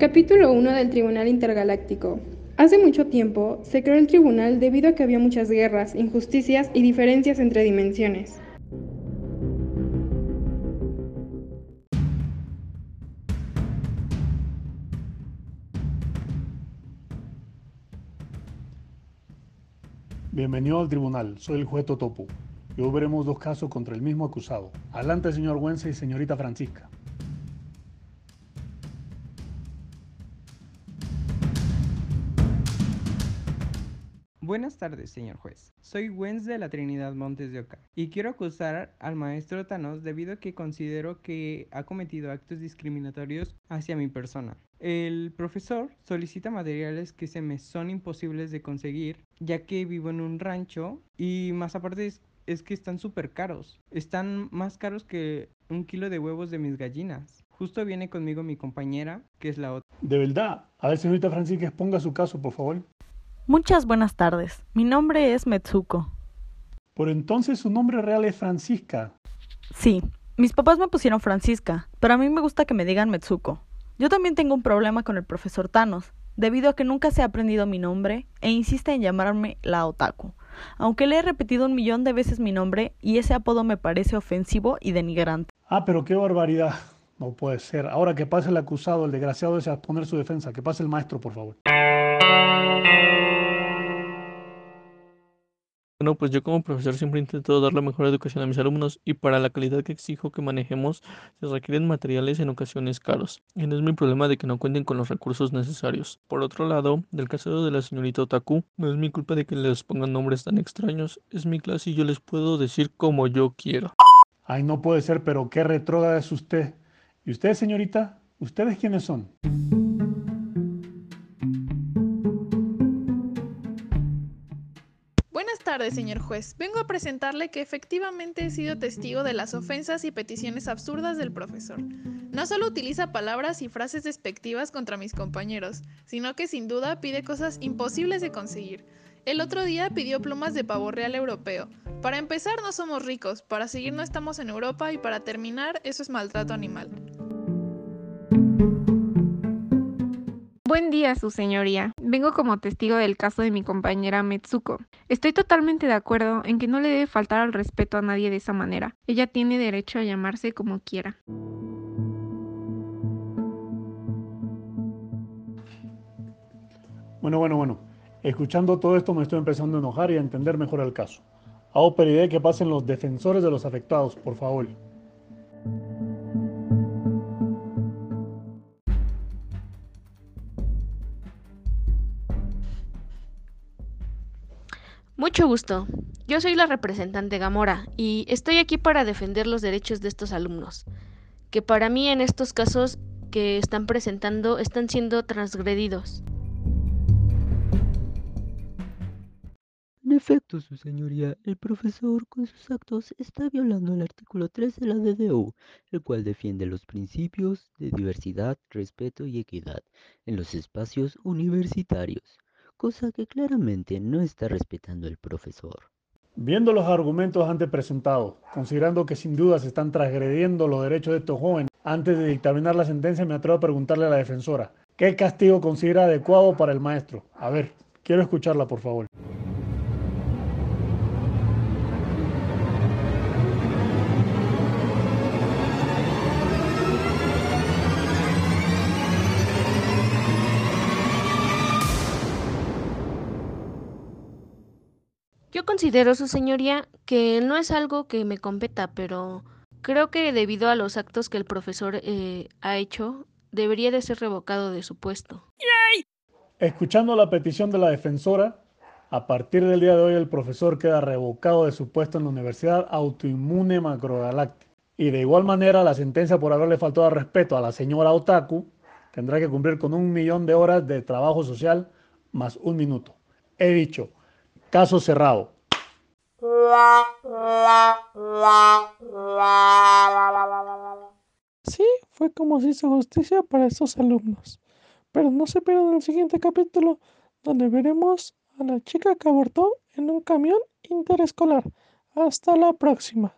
Capítulo 1 del Tribunal Intergaláctico. Hace mucho tiempo se creó el tribunal debido a que había muchas guerras, injusticias y diferencias entre dimensiones. Bienvenido al tribunal, soy el juez Totopu. Y hoy veremos dos casos contra el mismo acusado. Adelante, señor Wense y señorita Francisca. Buenas tardes, señor juez. Soy Wenz de la Trinidad Montes de Oca y quiero acusar al maestro Thanos debido a que considero que ha cometido actos discriminatorios hacia mi persona. El profesor solicita materiales que se me son imposibles de conseguir ya que vivo en un rancho y más aparte es, que están súper caros. Están más caros que un kilo de huevos de mis gallinas. Justo viene conmigo mi compañera, que es la otra. De verdad. A ver, señorita Francisca, exponga su caso, por favor. Muchas buenas tardes. Mi nombre es Metsuko. Por entonces su nombre real es Francisca. Sí, mis papás me pusieron Francisca, pero a mí me gusta que me digan Metsuko. Yo también tengo un problema con el profesor Thanos, debido a que nunca se ha aprendido mi nombre e insiste en llamarme la otaku, aunque le he repetido un millón de veces mi nombre y ese apodo me parece ofensivo y denigrante. Ah, pero qué barbaridad. No puede ser. Ahora que pase el acusado, el desgraciado desea poner su defensa. Que pase el maestro, por favor. Bueno, pues yo como profesor siempre intento dar la mejor educación a mis alumnos y para la calidad que exijo que manejemos se requieren materiales en ocasiones caros. Y no es mi problema de que no cuenten con los recursos necesarios. Por otro lado, del caso de la señorita Otaku, no es mi culpa de que les pongan nombres tan extraños. Es mi clase y yo les puedo decir como yo quiero. Ay, no puede ser, pero qué retrógrada es usted. ¿Y usted, señorita? ¿Ustedes quiénes son? Tardes, señor juez. Vengo a presentarle que efectivamente he sido testigo de las ofensas y peticiones absurdas del profesor. No solo utiliza palabras y frases despectivas contra mis compañeros, sino que sin duda pide cosas imposibles de conseguir. El otro día pidió plumas de pavo real europeo. Para empezar, no somos ricos, para seguir no estamos en Europa y para terminar, eso es maltrato animal. Buen día, su señoría. Vengo como testigo del caso de mi compañera Metsuko. Estoy totalmente de acuerdo en que no le debe faltar al respeto a nadie de esa manera. Ella tiene derecho a llamarse como quiera. Bueno, bueno, bueno. Escuchando todo esto me estoy empezando a enojar y a entender mejor el caso. Hago pediré que pasen los defensores de los afectados, por favor. Mucho gusto. Yo soy la representante Gamora y estoy aquí para defender los derechos de estos alumnos, que para mí en estos casos que están presentando están siendo transgredidos. En efecto, su señoría, el profesor con sus actos está violando el artículo 3 de la DDU, el cual defiende los principios de diversidad, respeto y equidad en los espacios universitarios, cosa que claramente no está respetando el profesor. Viendo los argumentos antes presentados, considerando que sin duda se están transgrediendo los derechos de estos jóvenes, antes de dictaminar la sentencia me atrevo a preguntarle a la defensora, ¿qué castigo considera adecuado para el maestro? A ver, quiero escucharla, por favor. Yo considero, su señoría, que no es algo que me competa, pero creo que debido a los actos que el profesor eh, ha hecho, debería de ser revocado de su puesto. Escuchando la petición de la defensora, a partir del día de hoy el profesor queda revocado de su puesto en la Universidad Autoinmune Macrogaláctica. Y de igual manera, la sentencia por haberle faltado al respeto a la señora Otaku tendrá que cumplir con un millón de horas de trabajo social más un minuto. He dicho, caso cerrado. Sí, fue como se hizo justicia para estos alumnos. Pero no se pierdan el siguiente capítulo, donde veremos a la chica que abortó en un camión interescolar. Hasta la próxima.